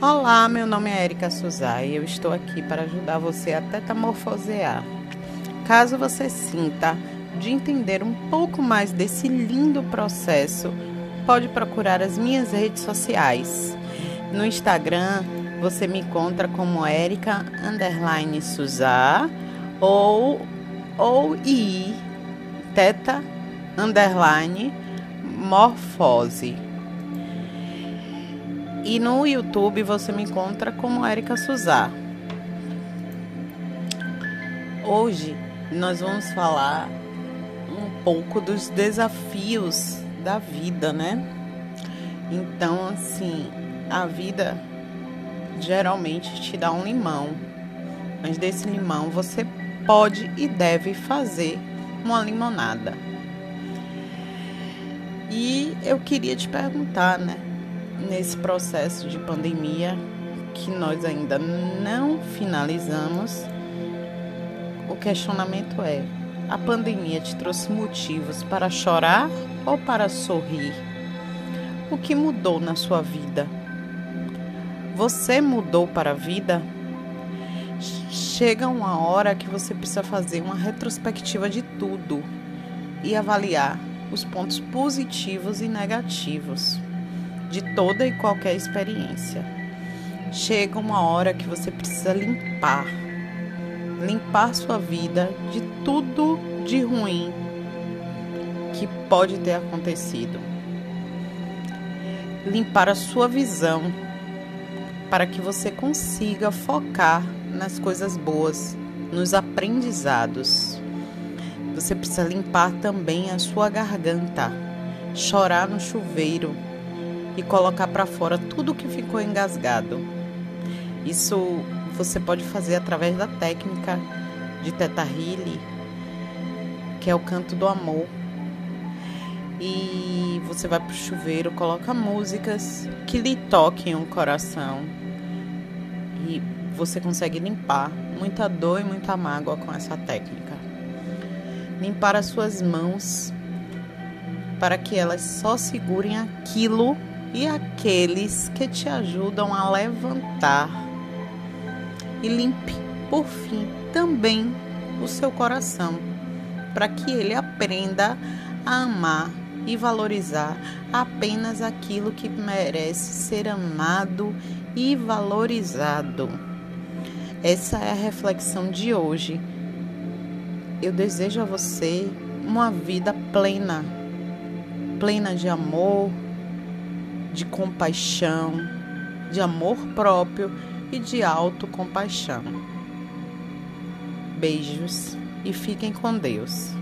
Olá, meu nome é Erika Suzai e eu estou aqui para ajudar você a tetamorfosear. Caso você sinta de entender um pouco mais desse lindo processo, pode procurar as minhas redes sociais. No Instagram, você me encontra como Erika underline ou ou i teta underline morfose. E no YouTube você me encontra como Erika Suzá. Hoje nós vamos falar um pouco dos desafios da vida, né? Então, assim, a vida geralmente te dá um limão. Mas desse limão você pode e deve fazer uma limonada. E eu queria te perguntar, né? Nesse processo de pandemia que nós ainda não finalizamos, o questionamento é: a pandemia te trouxe motivos para chorar ou para sorrir? O que mudou na sua vida? Você mudou para a vida? Chega uma hora que você precisa fazer uma retrospectiva de tudo e avaliar os pontos positivos e negativos de toda e qualquer experiência. Chega uma hora que você precisa limpar, limpar sua vida de tudo de ruim que pode ter acontecido. Limpar a sua visão para que você consiga focar nas coisas boas, nos aprendizados. Você precisa limpar também a sua garganta, chorar no chuveiro e colocar para fora tudo que ficou engasgado. Isso você pode fazer através da técnica de Teta que é o canto do amor. E você vai pro chuveiro, coloca músicas que lhe toquem o coração. E você consegue limpar muita dor e muita mágoa com essa técnica. Limpar as suas mãos para que elas só segurem aquilo e aqueles que te ajudam a levantar. E limpe, por fim, também o seu coração, para que ele aprenda a amar e valorizar apenas aquilo que merece ser amado e valorizado. Essa é a reflexão de hoje. Eu desejo a você uma vida plena, plena de amor, de compaixão, de amor próprio e de autocompaixão. Beijos e fiquem com Deus.